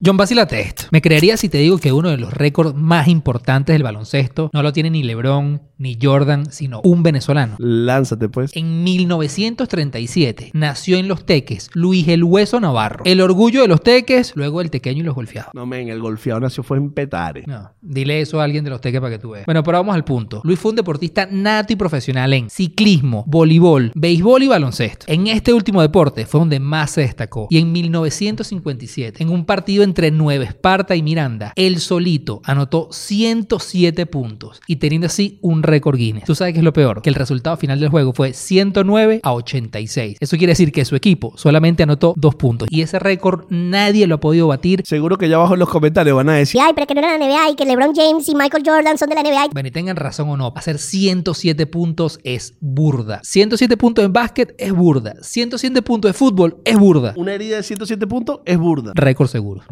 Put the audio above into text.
John vacílate esto. Me creería si te digo que uno de los récords más importantes del baloncesto no lo tiene ni LeBron ni Jordan, sino un venezolano. Lánzate pues. En 1937 nació en Los Teques Luis el Hueso Navarro. El orgullo de los Teques, luego el tequeño y los golfeados. No, men, el golfeado nació fue en Petare. No, dile eso a alguien de los Teques para que tú veas. Bueno, pero vamos al punto. Luis fue un deportista nato y profesional en ciclismo, voleibol, béisbol y baloncesto. En este último deporte fue donde más se destacó. Y en 1957, en un partido entre Nueva Esparta y Miranda, él solito anotó 107 puntos y teniendo así un récord Guinness. ¿Tú sabes qué es lo peor? Que el resultado final del juego fue 109 a 86. Eso quiere decir que su equipo solamente anotó dos puntos y ese récord nadie lo ha podido batir. Seguro que ya abajo en los comentarios van a decir. Ay, pero que no era la NBA y que LeBron James y Michael Jordan son de la NBA. Bueno, y tengan razón o no, hacer 107 puntos es burda. 107 puntos en básquet es burda. 107 puntos de fútbol es burda. Una herida de 107 puntos es burda. Récord seguro.